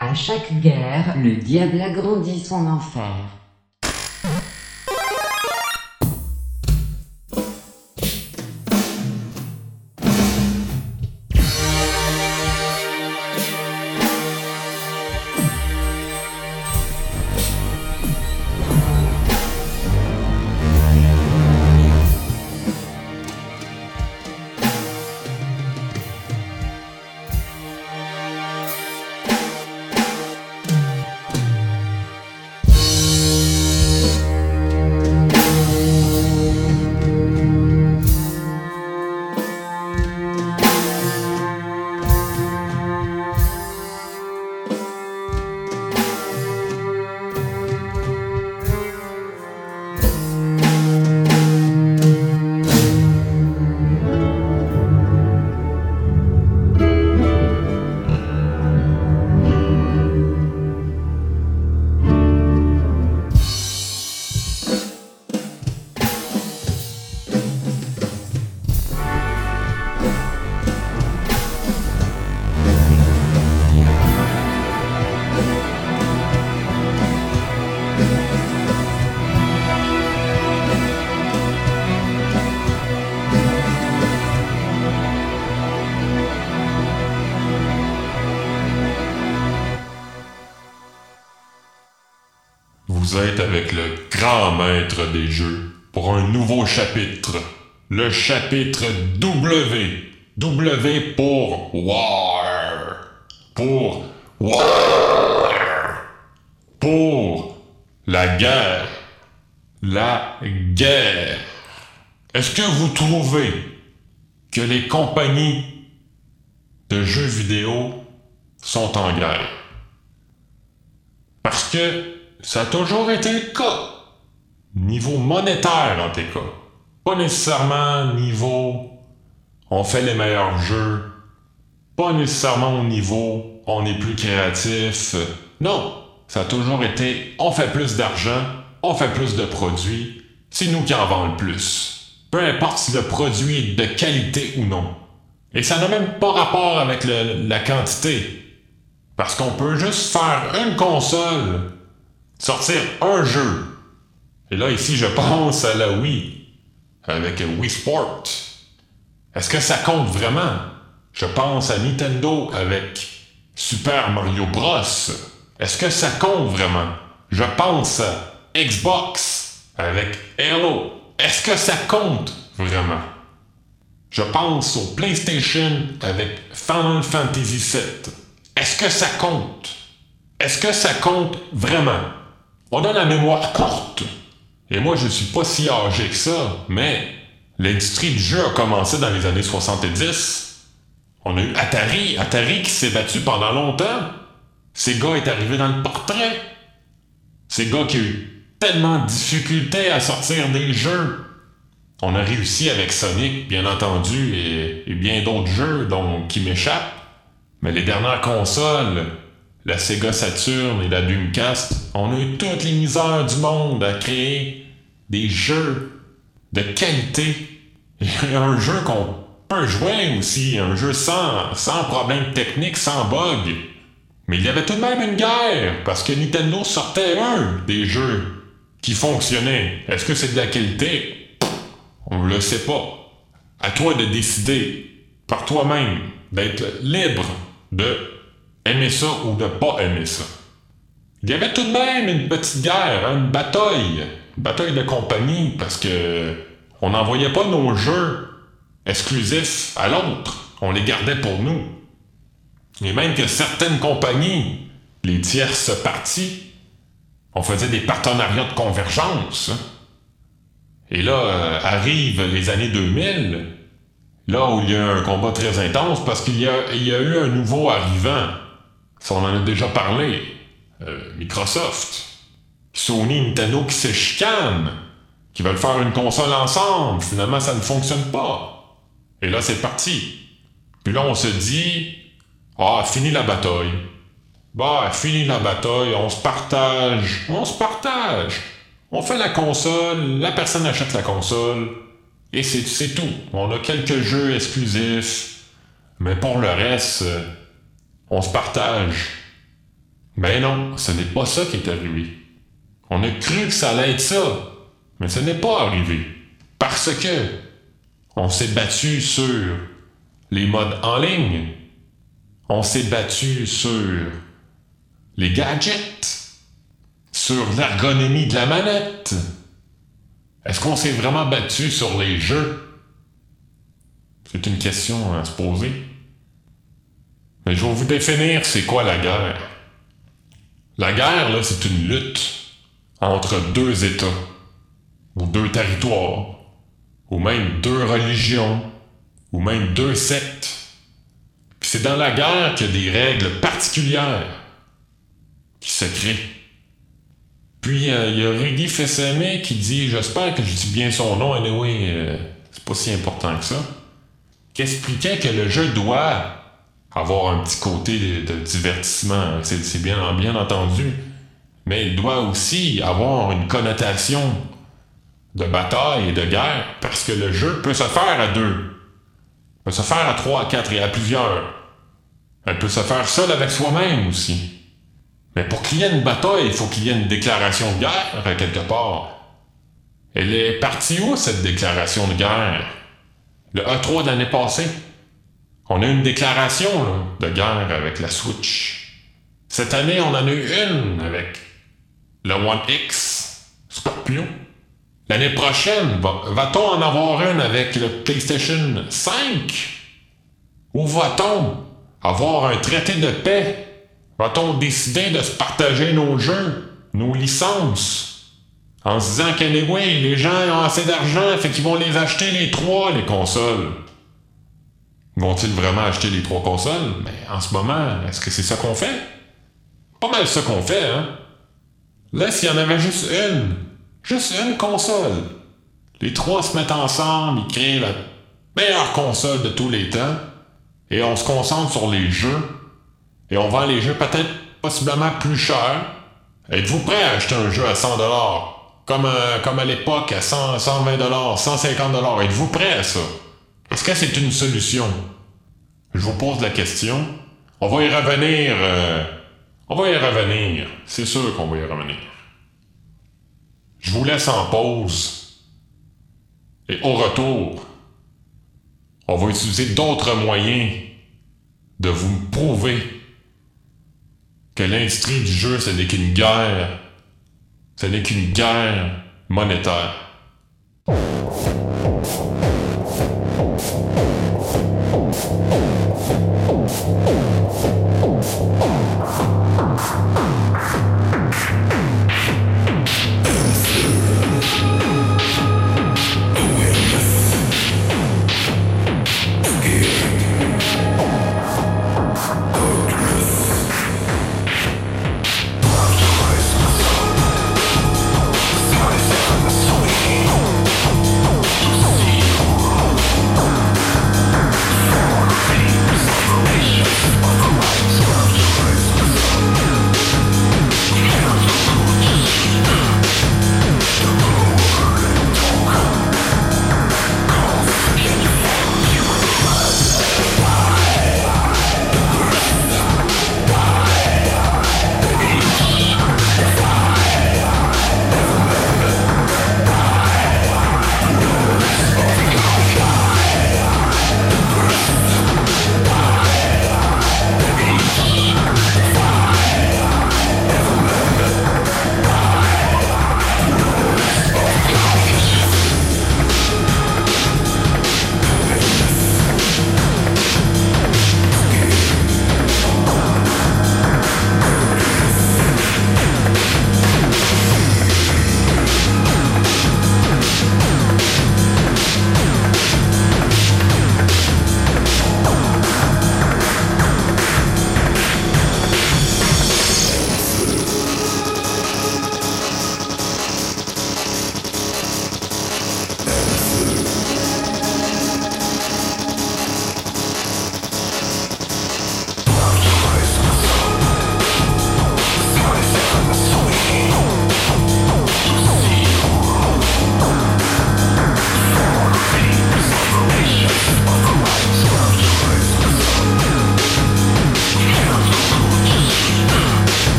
À chaque guerre, le diable agrandit son enfer. Maître des jeux pour un nouveau chapitre. Le chapitre W. W pour War. Pour War. Pour la guerre. La guerre. Est-ce que vous trouvez que les compagnies de jeux vidéo sont en guerre? Parce que ça a toujours été le cas. Niveau monétaire, en tout cas. Pas nécessairement niveau on fait les meilleurs jeux. Pas nécessairement au niveau on est plus créatif. Non, ça a toujours été on fait plus d'argent, on fait plus de produits, c'est nous qui en vendons le plus. Peu importe si le produit est de qualité ou non. Et ça n'a même pas rapport avec la quantité. Parce qu'on peut juste faire une console sortir un jeu. Et là, ici, je pense à la Wii, avec Wii Sport. Est-ce que ça compte vraiment? Je pense à Nintendo avec Super Mario Bros. Est-ce que ça compte vraiment? Je pense à Xbox avec Halo. Est-ce que ça compte vraiment? Je pense au PlayStation avec Final Fantasy VII. Est-ce que ça compte? Est-ce que ça compte vraiment? On a la mémoire courte. Et moi, je suis pas si âgé que ça, mais l'industrie du jeu a commencé dans les années 70. On a eu Atari, Atari qui s'est battu pendant longtemps. Sega est arrivé dans le portrait. Sega qui a eu tellement de difficultés à sortir des jeux. On a réussi avec Sonic, bien entendu, et, bien d'autres jeux qui m'échappent. Mais les dernières consoles, la Sega Saturn et la Dreamcast, on a eu toutes les misères du monde à créer des jeux de qualité. Un jeu qu'on peut jouer aussi, un jeu sans, sans problème technique, sans bug. Mais il y avait tout de même une guerre, parce que Nintendo sortait un des jeux qui fonctionnait. Est-ce que c'est de la qualité? On le sait pas. À toi de décider par toi-même, d'être libre de aimer ça ou de pas aimer ça. Il y avait tout de même une petite guerre, hein, une bataille, une bataille de compagnie, parce que on n'envoyait pas nos jeux exclusifs à l'autre, on les gardait pour nous. Et même que certaines compagnies, les tierces parties, on faisait des partenariats de convergence. hein. Et là, euh, arrivent les années 2000, là où il y a un combat très intense, parce qu'il y y a eu un nouveau arrivant. Ça, on en a déjà parlé. Euh, Microsoft. Sony, Nintendo qui se chicanent, qui veulent faire une console ensemble. Finalement, ça ne fonctionne pas. Et là, c'est parti. Puis là, on se dit, ah, fini la bataille. Bah, fini la bataille, on se partage. On se partage. On fait la console, la personne achète la console, et c'est, tout. On a quelques jeux exclusifs, mais pour le reste, on se partage. Mais non, ce n'est pas ça qui est arrivé. On a cru que ça allait être ça, mais ce n'est pas arrivé. Parce que on s'est battu sur les modes en ligne. On s'est battu sur les gadgets, sur l'ergonomie de la manette. Est-ce qu'on s'est vraiment battu sur les jeux? C'est une question à se poser. Mais je vais vous définir c'est quoi la guerre. La guerre, là, c'est une lutte entre deux États, ou deux territoires, ou même deux religions, ou même deux sectes. Puis c'est dans la guerre qu'il y a des règles particulières qui se créent. Puis euh, il y a Rudy Fessemé qui dit, j'espère que je dis bien son nom, anyway, euh, c'est pas si important que ça, qui expliquait que le jeu doit avoir un petit côté de, divertissement, c'est bien, entendu, mais il doit aussi avoir une connotation de bataille et de guerre, parce que le jeu peut se faire à deux, peut se faire à trois, à quatre et à plusieurs. Elle peut se faire seule avec soi-même aussi. Mais pour qu'il y ait une bataille, il faut qu'il y ait une déclaration de guerre, quelque part. Elle est partie où, cette déclaration de guerre? Le E3 de l'année passée. On a une déclaration de guerre avec la Switch. Cette année, on en a eu une avec le One X Scorpio. L'année prochaine, va-t-on en avoir une avec le PlayStation 5? Ou va-t-on avoir un traité de paix? Va-t-on décider de se partager nos jeux, nos licences, en se disant oui, les gens ont assez d'argent, fait qu'ils vont les acheter les trois, les consoles? Vont-ils vraiment acheter les trois consoles? Mais en ce moment, est-ce que c'est ça qu'on fait? Pas mal ça qu'on fait, hein? Là, s'il y en avait juste une, juste une console, les trois se mettent ensemble, ils créent la meilleure console de tous les temps, et on se concentre sur les jeux, et on vend les jeux peut-être possiblement plus cher. Êtes-vous prêt à acheter un jeu à 100 comme, euh, comme à l'époque à 100, 120 150 Êtes-vous prêt à ça? Est-ce que c'est une solution? Je vous pose la question. On va y revenir. Euh, on va y revenir. C'est sûr qu'on va y revenir. Je vous laisse en pause. Et au retour, on va utiliser d'autres moyens de vous prouver que l'industrie du jeu, ce n'est qu'une guerre. Ce n'est qu'une guerre monétaire.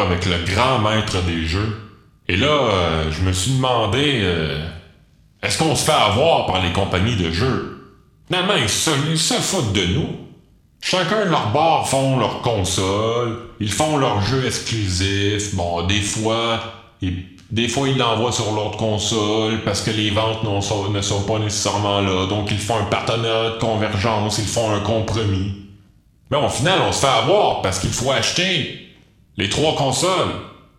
Avec le grand maître des jeux. Et là, euh, je me suis demandé, euh, est-ce qu'on se fait avoir par les compagnies de jeux? Finalement, ils se, ils se foutent de nous. Chacun de leur bord font leur console, ils font leurs jeux exclusifs. Bon, des fois, ils, des l'envoient sur l'autre console parce que les ventes ne sont pas nécessairement là. Donc ils font un partenariat de convergence, ils font un compromis. Mais au final, on se fait avoir parce qu'il faut acheter les trois consoles,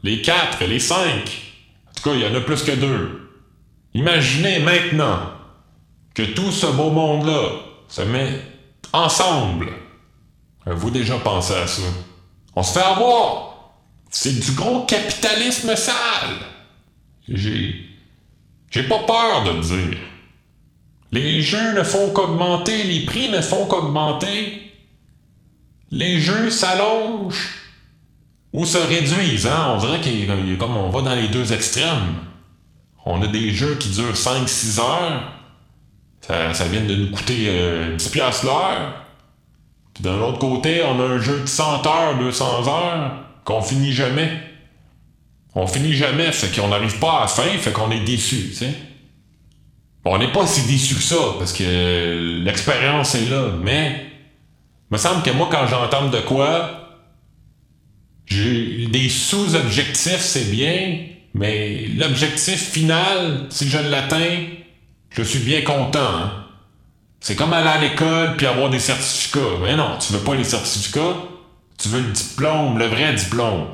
les quatre les cinq. En tout cas, il y en a plus que deux. Imaginez maintenant que tout ce beau monde-là se met ensemble. Avez-vous déjà pensé à ça? On se fait avoir. C'est du gros capitalisme sale. J'ai. J'ai pas peur de le dire. Les jeux ne font qu'augmenter, les prix ne font qu'augmenter. Les jeux s'allongent ou se réduisent, hein? On dirait qu'il comme on va dans les deux extrêmes. On a des jeux qui durent 5-6 heures. Ça, vient de nous coûter euh, 10 piastres l'heure. Puis d'un autre côté, on a un jeu de 100 heures, 200 heures, qu'on finit jamais. On finit jamais, fait qu'on n'arrive pas à la fin, fait qu'on est déçu, tu sais. On n'est pas si déçu que ça, parce que l'expérience est là, mais... me semble que moi, quand j'entends de quoi, j'ai des sous-objectifs, c'est bien, mais l'objectif final, si je l'atteins, je suis bien content. hein. C'est comme aller à l'école puis avoir des certificats. Mais non, tu veux pas les certificats, tu veux le diplôme, le vrai diplôme.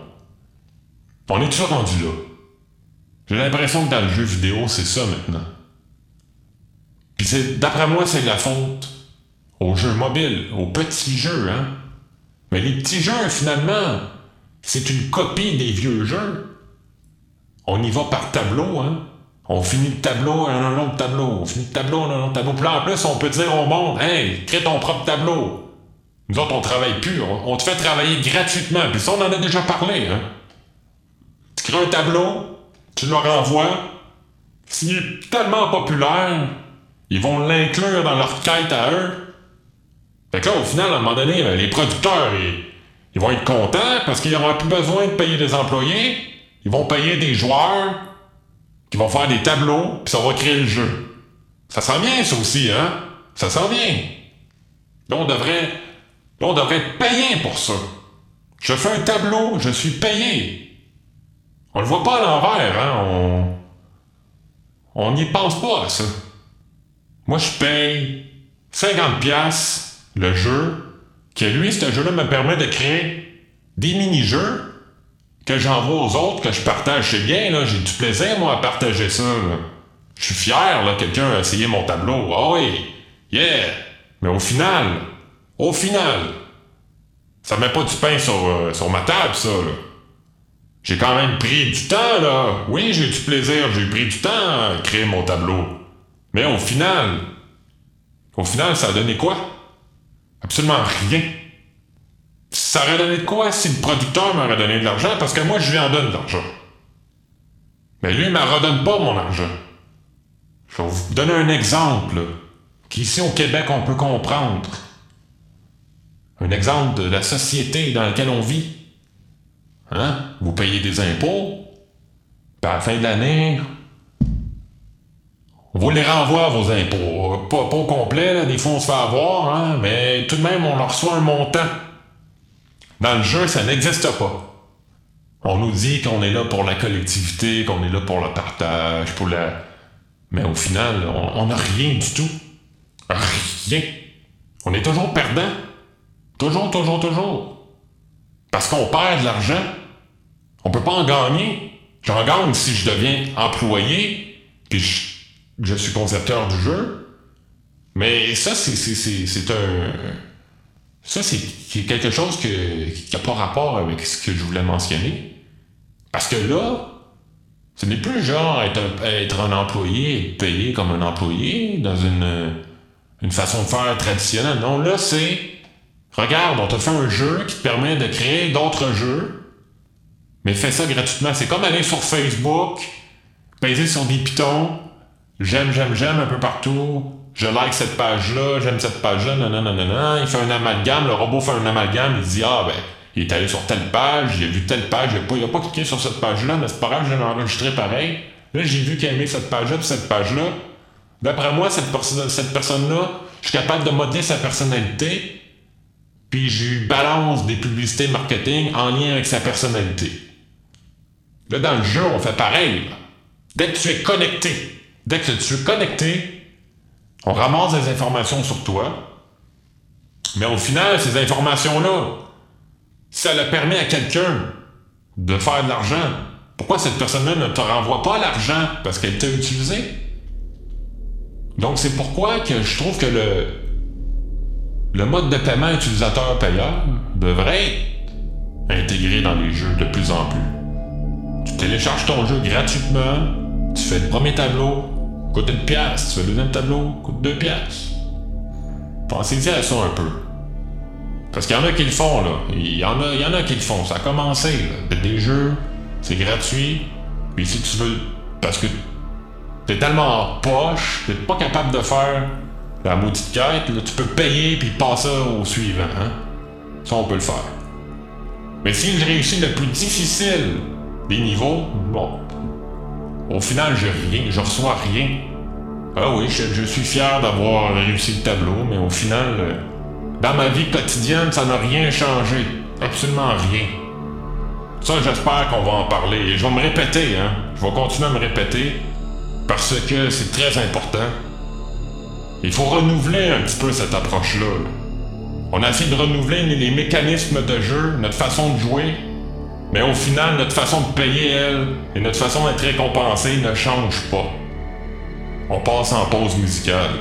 On est toujours rendu là. J'ai l'impression que dans le jeu vidéo, c'est ça maintenant. D'après moi, c'est de la faute aux jeux mobiles, aux petits jeux, hein. Mais les petits jeux, finalement, c'est une copie des vieux jeux. On y va par tableau, hein. On finit le tableau, un autre tableau. On finit le tableau, un autre tableau. Puis en plus, on peut dire au monde, hey, crée ton propre tableau. Nous autres, on travaille plus. On, te fait travailler gratuitement. Puis ça, on en a déjà parlé, hein. Tu crées un tableau, tu leur envoies. S'il est tellement populaire, ils vont l'inclure dans leur quête à eux. Fait que là, au final, à un moment donné, euh, les producteurs, ils vont être contents parce qu'ils n'auront plus besoin de payer des employés. Ils vont payer des joueurs qui vont faire des tableaux, puis ça va créer le jeu. Ça sent bien, ça aussi, hein? Ça sent bien. Là, on devrait, là, on devrait être payé pour ça. Je fais un tableau, je suis payé. On le voit pas à l'envers, hein? On, on n'y pense pas à ça. Moi, je paye 50 pièces le jeu, que lui, ce jeu-là me permet de créer des mini-jeux que j'envoie aux autres, que je partage. C'est bien, là, j'ai du plaisir, moi, à partager ça, là. Je suis fier, là, quelqu'un a essayé mon tableau. Ah oui, yeah! Mais au final, au final, ça met pas du pain sur, euh, sur ma table, ça, là. J'ai quand même pris du temps, là. Oui, j'ai eu du plaisir, j'ai pris du temps à créer mon tableau. Mais au final, au final, ça a donné quoi? Absolument rien. Ça aurait donné de quoi si le producteur m'aurait donné de l'argent? Parce que moi, je lui en donne de l'argent. Mais lui, il me redonne pas mon argent. Je vais vous donner un exemple, qu'ici au Québec, on peut comprendre. Un exemple de la société dans laquelle on vit. Hein? Vous payez des impôts, puis à la fin de l'année, on vous les renvoie, vos impôts. Pas, pas au complet, là, des fois on se fait avoir, hein, mais tout de même, on leur reçoit un montant. Dans le jeu, ça n'existe pas. On nous dit qu'on est là pour la collectivité, qu'on est là pour le partage, pour la... Mais au final, on n'a rien du tout. Rien. On est toujours perdant. Toujours, toujours, toujours. Parce qu'on perd de l'argent. On peut pas en gagner. J'en gagne si je deviens employé, puis je, je suis concepteur du jeu. Mais ça, c'est, un... Ça, c'est quelque chose qui n'a pas rapport avec ce que je voulais mentionner. Parce que là, ce n'est plus genre être un, être un employé, être payé comme un employé dans une, une façon de faire traditionnelle. Non, là, c'est... Regarde, on te fait un jeu qui te permet de créer d'autres jeux, mais fais ça gratuitement. C'est comme aller sur Facebook, peser sur des pitons, j'aime, j'aime, j'aime un peu partout, je like cette page-là, j'aime cette page-là, non, non. Il fait un amalgame, le robot fait un amalgame, il dit, ah ben, il est allé sur telle page, il a vu telle page, il a pas, a pas cliqué sur cette page-là, mais c'est pas grave, je l'ai enregistré pareil. Là, j'ai vu qu'il a aimé cette page-là, puis cette page-là. D'après moi, cette, cette personne-là, je suis capable de modeler sa personnalité, puis je lui balance des publicités marketing en lien avec sa personnalité. Là, dans le jeu, on fait pareil. Dès que tu es connecté, dès que tu es connecté, on ramasse des informations sur toi. Mais au final, ces informations-là, ça le permet à quelqu'un de faire de l'argent. Pourquoi cette personne-là ne te renvoie pas l'argent? Parce qu'elle t'a utilisé? Donc c'est pourquoi je trouve que le, le mode de paiement utilisateur-payeur devrait être intégré dans les jeux de plus en plus. Tu télécharges ton jeu gratuitement, tu fais le premier tableau, coûte une pièce, tu fais le deuxième tableau, coûte deux pièces. Pensez-y à ça un peu. Parce qu'il y en a qui le font, là. Il y en a, il y en a qui le font. Ça a commencé, là. Des jeux, c'est gratuit. Puis si tu veux. Parce que t'es tellement en poche, t'es pas capable de faire la maudite quête, là, tu peux payer puis passer au suivant, hein. Ça, on peut le faire. Mais si je réussis le plus difficile des niveaux, bon. Au final, j'ai rien, je reçois rien. Ah oui, je, suis fier d'avoir réussi le tableau, mais au final, euh, dans ma vie quotidienne, ça n'a rien changé. Absolument rien. Ça, j'espère qu'on va en parler. Je vais me répéter, hein. Je vais continuer à me répéter parce que c'est très important. Il faut renouveler un petit peu cette approche-là. là. On a essayé de renouveler les mécanismes de jeu, notre façon de jouer, mais au final, notre façon de payer, elle, et notre façon d'être récompensé ne change pas. On passe en pause musicale.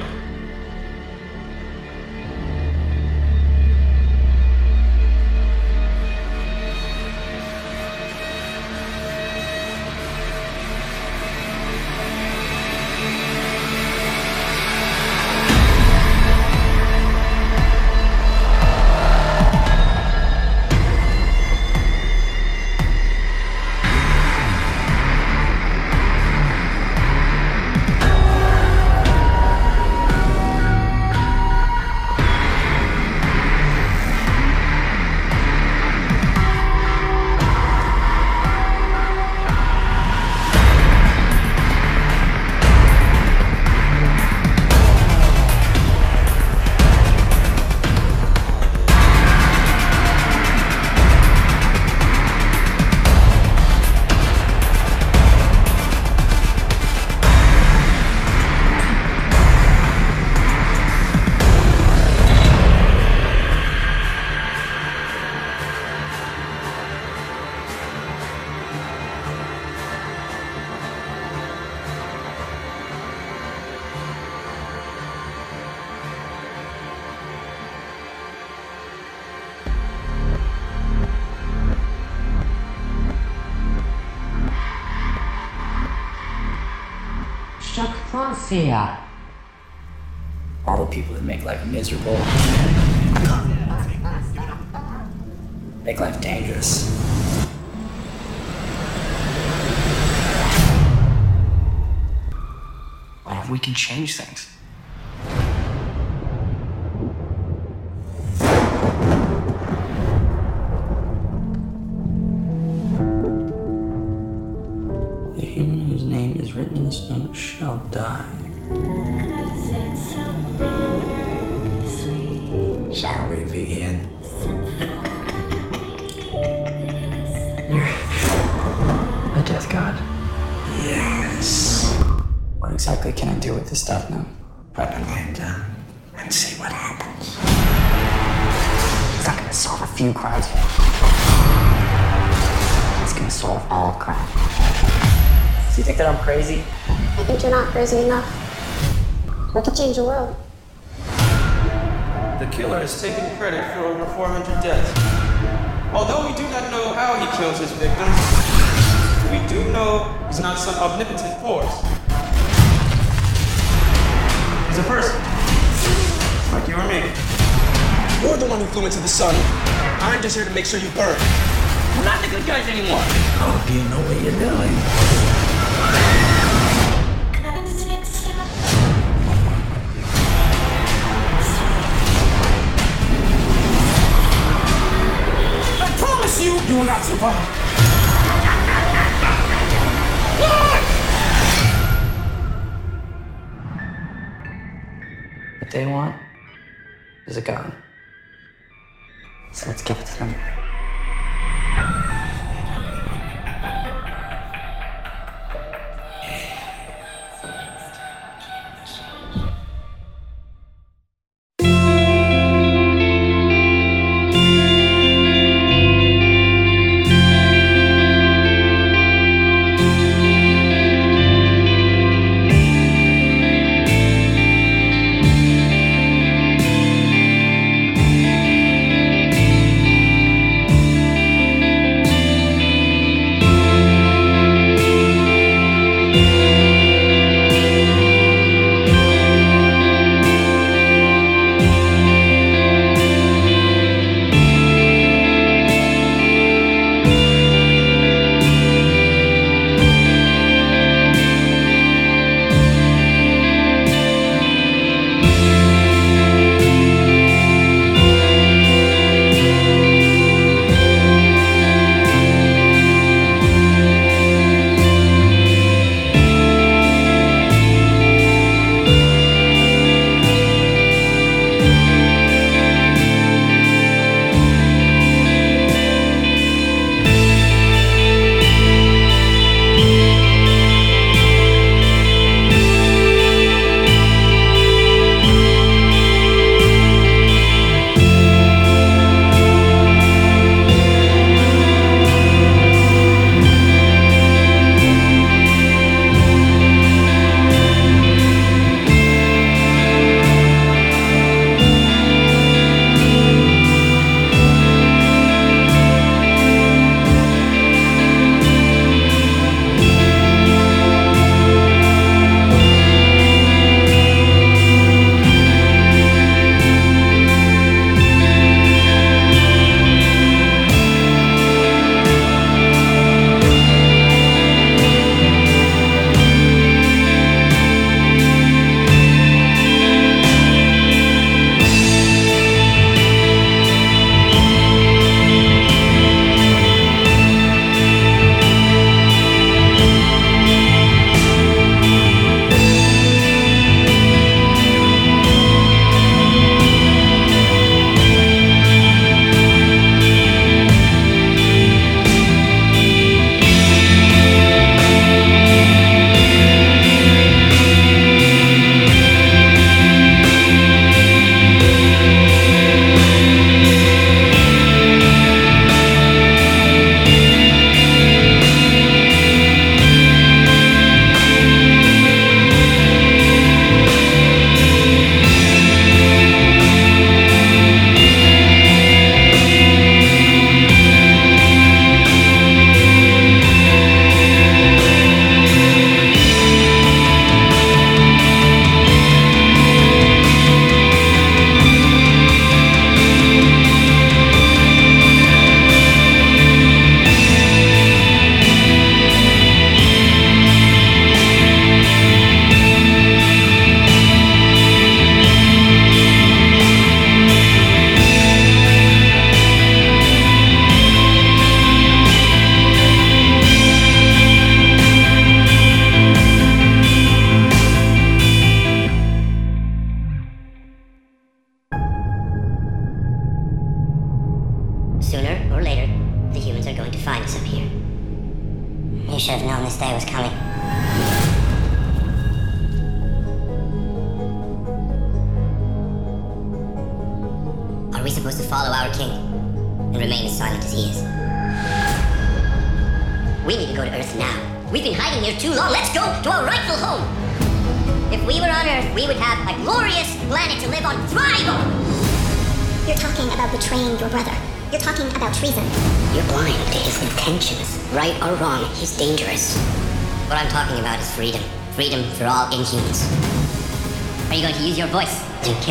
Choc.ca all the people that make life miserable, make life dangerous. What if we can change things? Crazy enough. We can change the world. The killer has taken credit for over 400 deaths. Although we do not know how he kills his victims, we do know he's not some omnipotent force. He's a person, like you or me. You're the one who flew into the sun. I'm just here to make sure you burn. We're not the good guys anymore. Hope you know what you're What they want is a gun. So let's give it to them.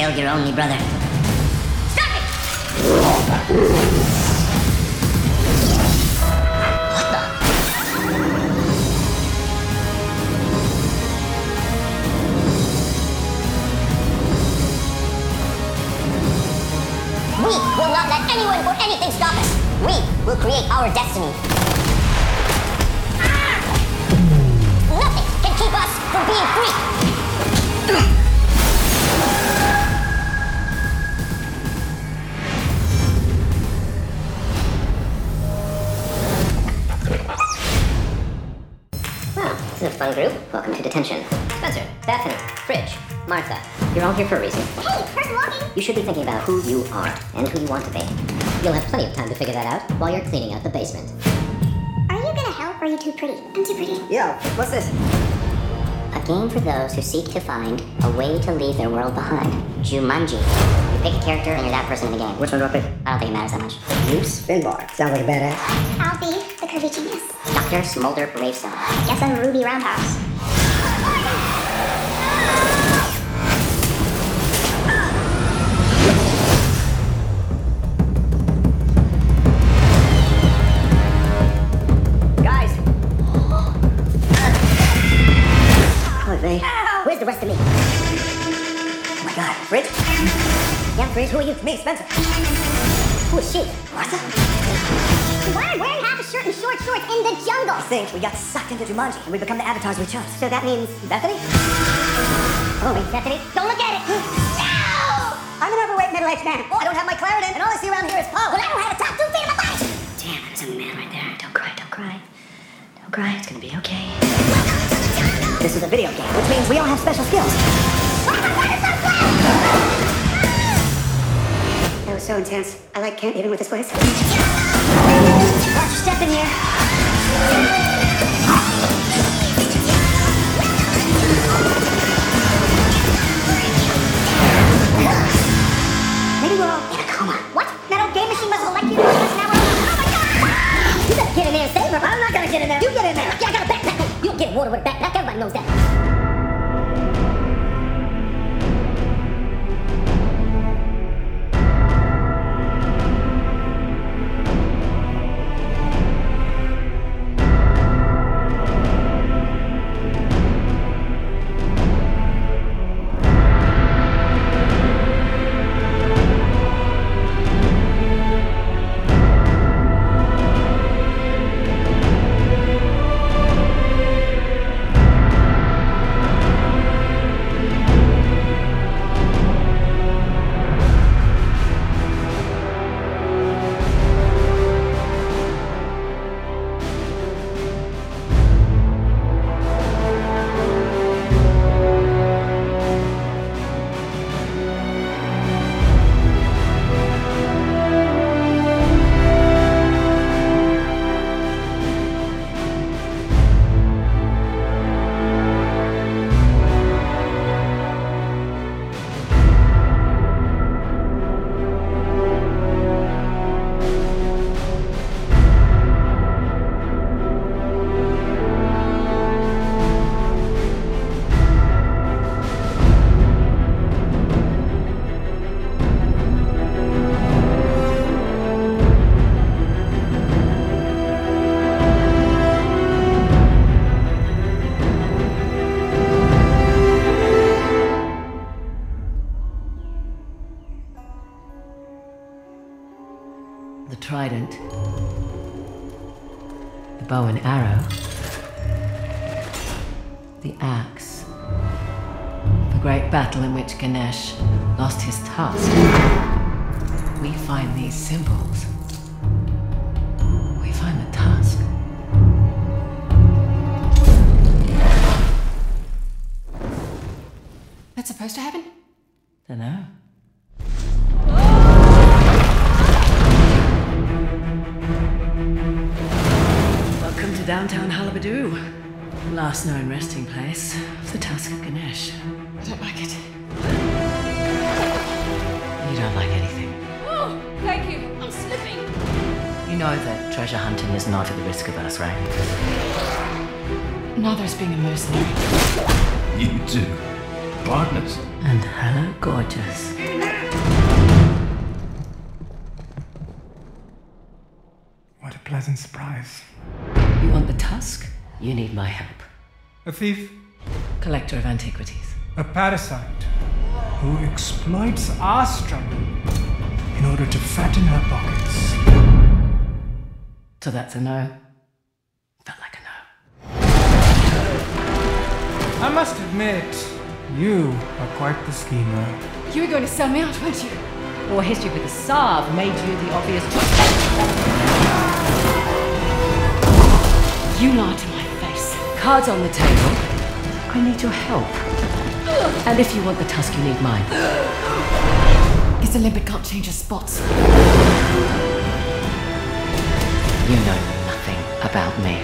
killed your only brother. Stop it! We will not let anyone or anything stop us. We will create our destiny. Ah! Nothing can keep us from being free. Well, this is a fun group. Welcome to detention. Spencer, Bethany, Fridge, Martha. You're all here for a reason. Hey, person walking! You should be thinking about who you are and who you want to be. You'll have plenty of time to figure that out while you're cleaning out the basement. Are you gonna help or are you too pretty? I'm too pretty. Yo, what's this? A game for those who seek to find a way to leave their world behind. Jumanji. You pick a character and you're that person in the game. Which one do I pick? I don't think it matters that much. Zeus Finbar. Sounds like a badass. I'll be the curvy genius. Dr. Smolder Gravestone. Guess I'm Ruby Roundhouse. Guys! Oh, they. Where's the rest of me? Oh my god. Fridge? Yeah, Fridge, who are you? Me, Spencer. Who is she? Martha? Shorts in the jungle? Think we got sucked into Jumanji and we become the avatars we chose. So that means Bethany? Oh, wait, Bethany? Don't look at it! I'm an overweight middle-aged man. Oh, I don't have my Claritin, and all I see around here is Paul. Well, I don't have a top two feet in my body. Damn, there's a man right there. Don't cry, don't cry. Don't cry, it's gonna be okay. This is a video game, which means we all have special skills. That was so intense. I like can't even with this place. Watch your step in here. Get a coma. What? That old game machine mustn't like you just now. Oh, my god! You better get in there and. I'm not gonna get in there. You get in there. Yeah, I got a backpack. You don't get water with a backpack. Everybody knows that. Ganesh lost his tusk. We find these symbols. We find the tusk. That's supposed to happen? Dunno. Welcome to downtown Halabadu. Last known resting place of the Tusk of Ganesh. Treasure hunting is not at the risk of us, right? Neither is being a mercenary. You two. Partners. And hello, gorgeous. What a pleasant surprise. You want the tusk? You need my help. A thief, Collector of antiquities. a parasite, who exploits our struggle in order to fatten her pockets. So that's a no. Felt like a no. I must admit, you are quite the schemer. You were going to sell me out, weren't you? Or history with the Saab made you the obvious choice. You lied to my face. Cards on the table. I need your help. And if you want the tusk, you need mine. Guess the limpet can't change his spots. You know nothing about me.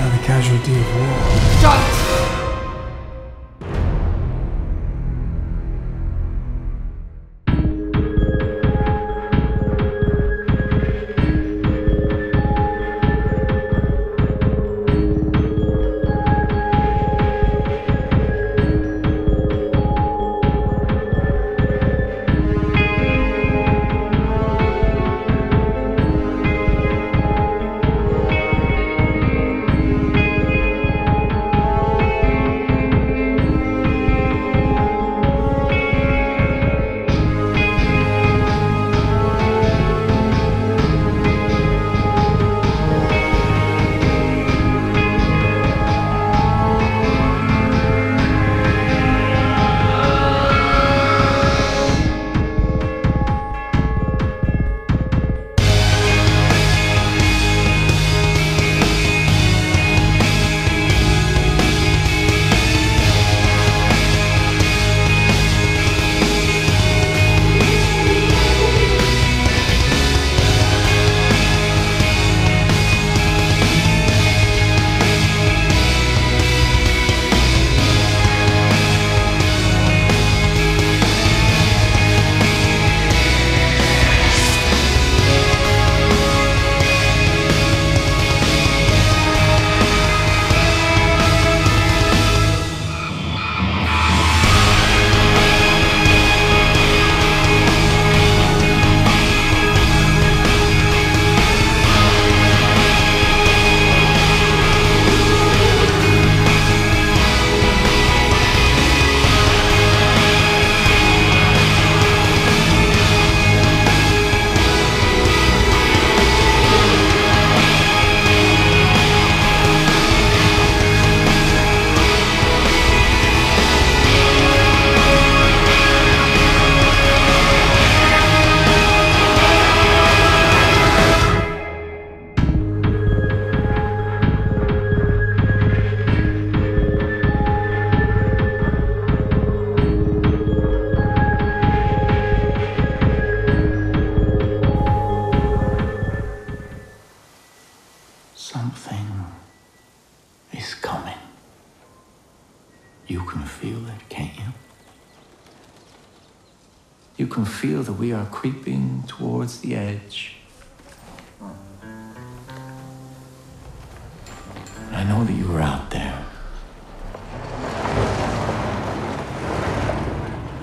Now the casualty of war. Don't!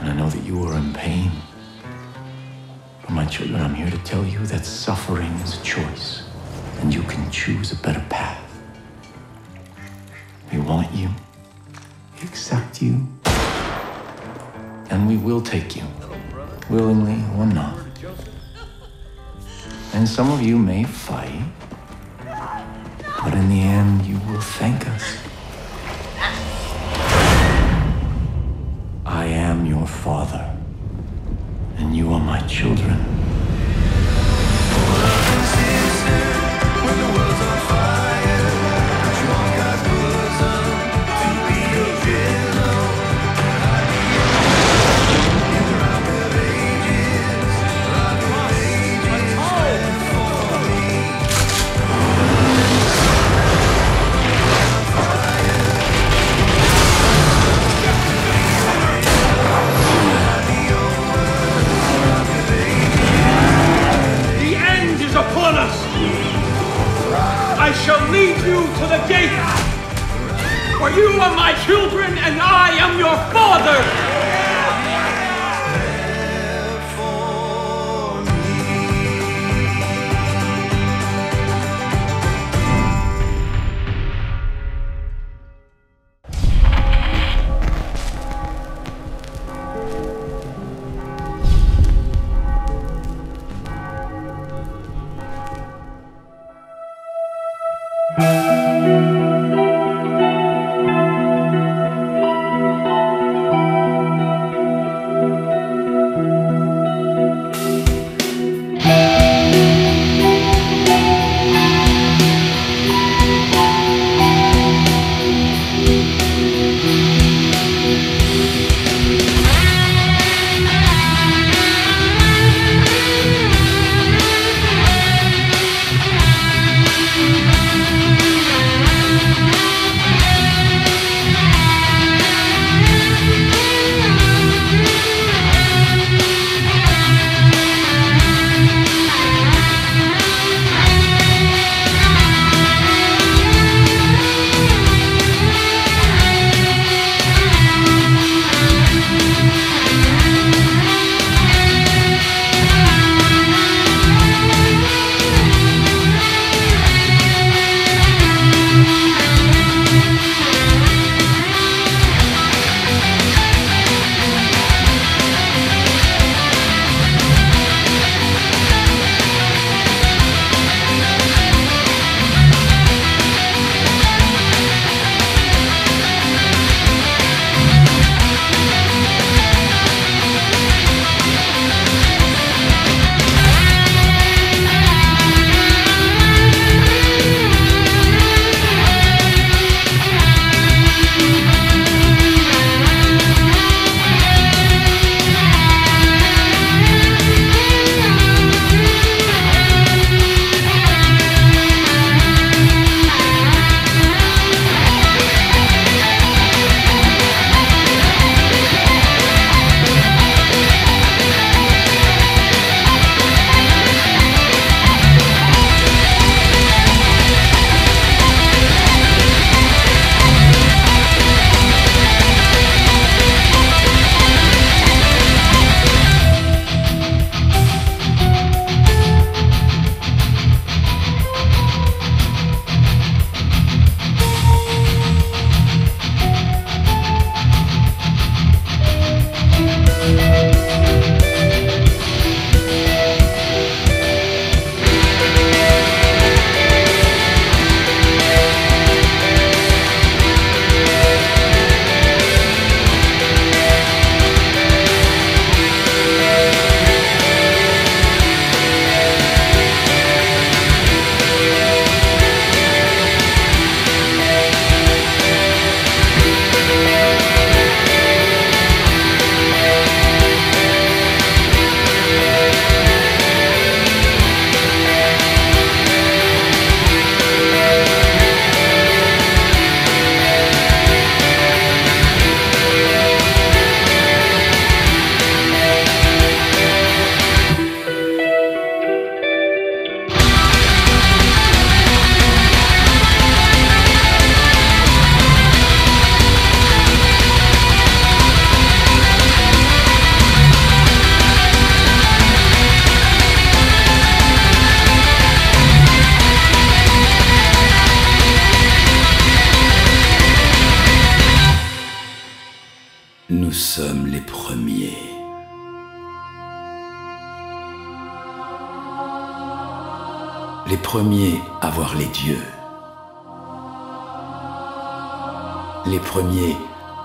And I know that you are in pain. But my children, I'm here to tell you that suffering is a choice, and you can choose a better path. We want you, we accept you, and we will take you, willingly or not. And some of you may fight, but in the end, you will thank us. Father, and you are my children. Shall lead you to the gate! For you are my children, and I am your father! les premiers. Les premiers à voir les dieux. Les premiers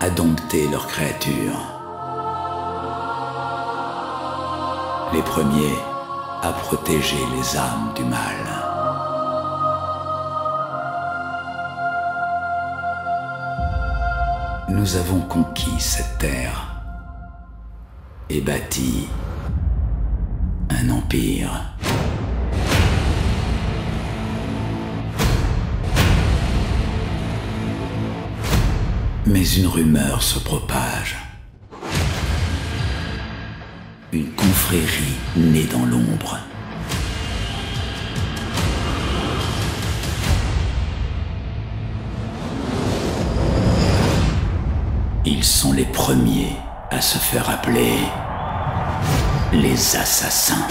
à dompter leurs créatures. Les premiers à protéger les âmes du mal. nous avons conquis cette terre et bâti un empire. Mais une rumeur se propage. Une confrérie née dans l'ombre. Ils sont les premiers à se faire appeler les assassins.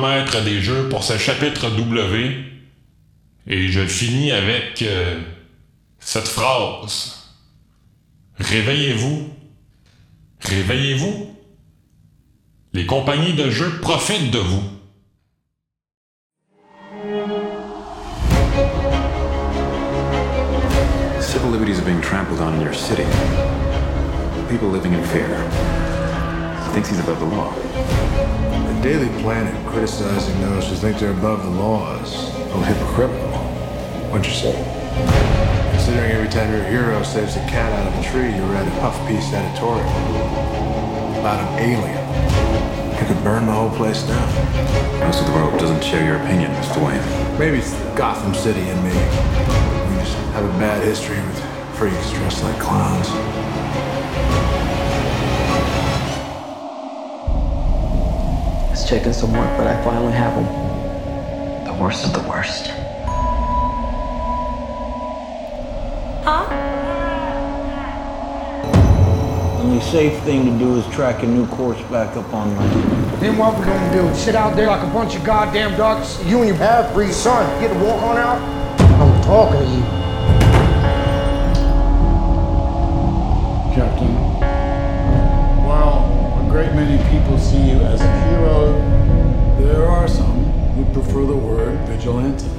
Maître des jeux pour ce chapitre W. Et je finis avec euh, cette phrase. Réveillez-vous. Réveillez-vous. Les compagnies de jeux profitent de vous. Civil liberties are being trampled on in your city. People living in fear. He thinks he's above the law. Daily Planet criticizing those who think they're above the law is a little hypocritical. What'd you say? Considering every time your hero saves a cat out of a tree, you read a puff piece editorial about an alien. You could burn the whole place down. Most of the world doesn't share your opinion, Mr. Wayne. Maybe it's Gotham City and me. We just have a bad history with freaks dressed like clowns. It's taken some work, but I finally have them. The worst of the worst. Huh? Only safe thing to do is track a new course back up online. Then what we gonna do? Sit out there like a bunch of goddamn ducks? You and your half-breed son get to walk on out? I'm talking to you. People see you as a hero, there are some who prefer the word vigilante.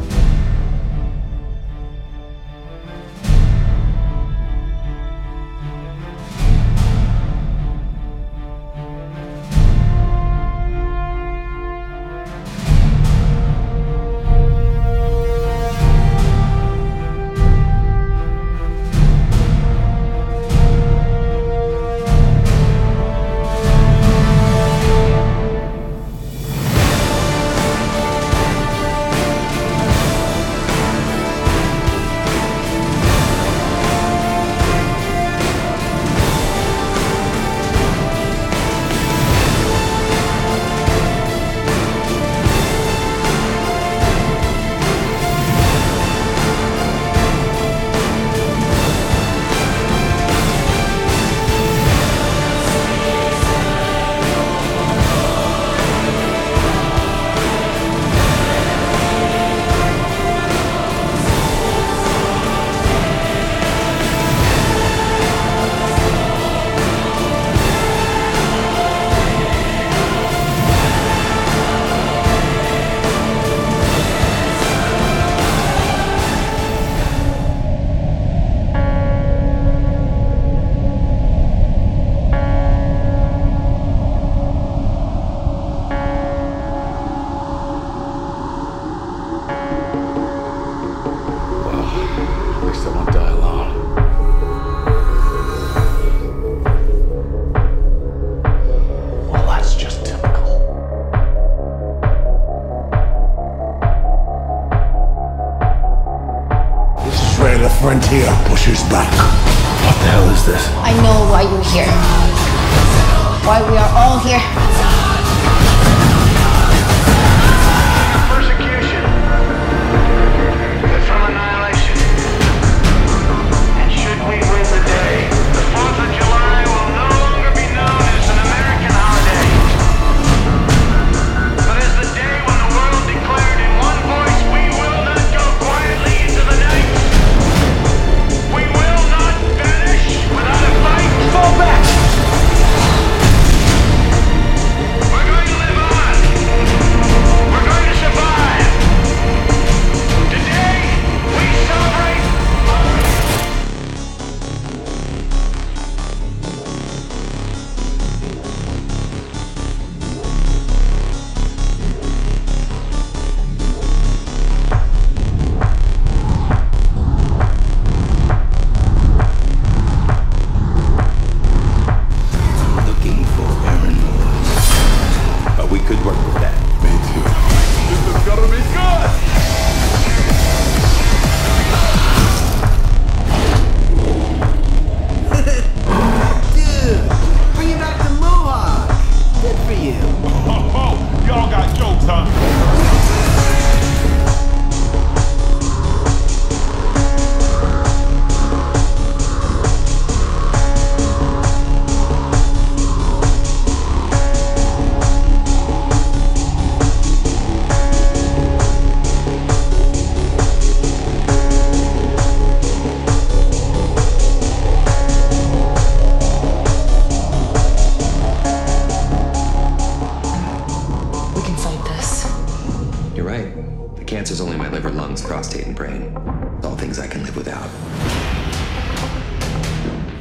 Right. The cancer's only my liver, lungs, prostate, and brain. All things I can live without.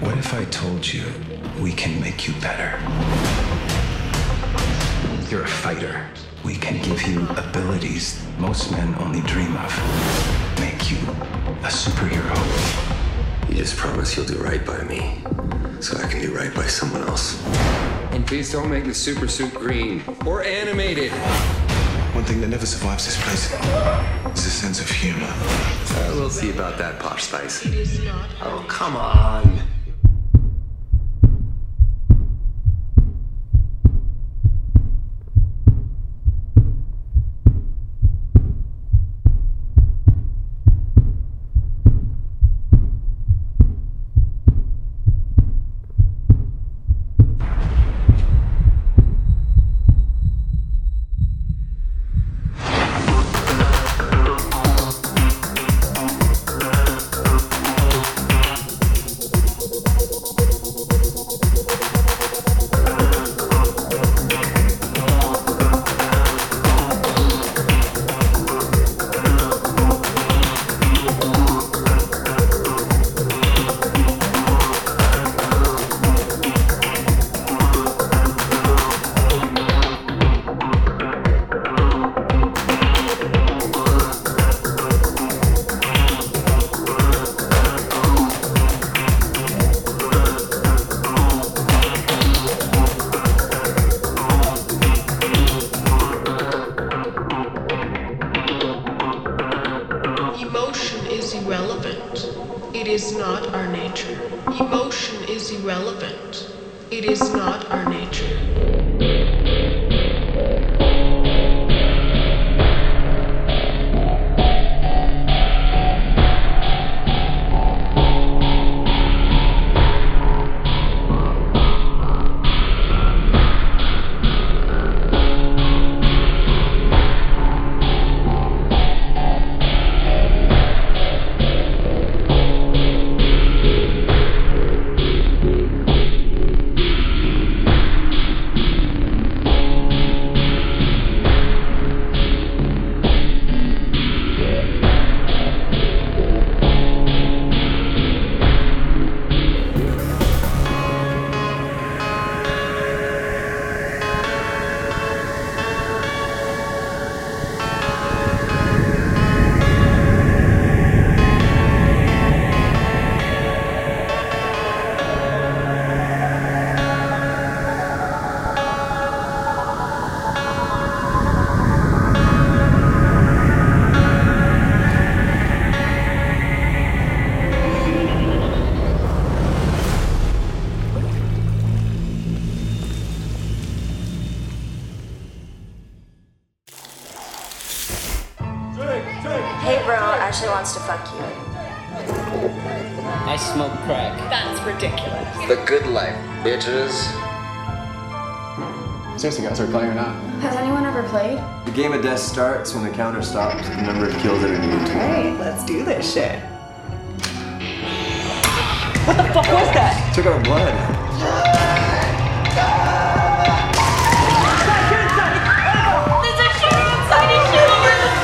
What if I told you we can make you better? You're a fighter. We can give you abilities most men only dream of. Make you a superhero. You just promise you'll do right by me, so I can do right by someone else. And please don't make the super suit green or animated. One thing that never survives this place is a sense of humor. Uh, we'll see about that, Posh Spice. Oh, come on. It is not our nature. Emotion is irrelevant. It is not our nature. Game of death starts when the counter stops the number of kills that are needed to Alright, let's do this shit. What the fuck was that? Took our blood. There's a shooting inside his universe!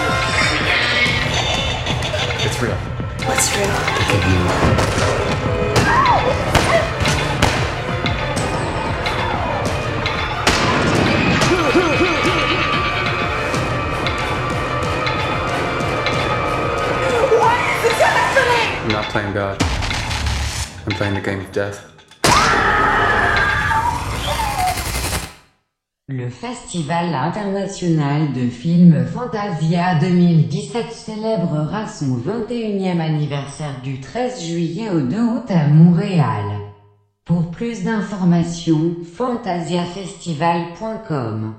It's real. What's real? I'm not playing God. I'm playing the game of death. Le Festival international de films Fantasia 2017 célébrera son 21e anniversaire du 13 juillet au 2 août à Montréal. Pour plus d'informations, fantasiafestival.com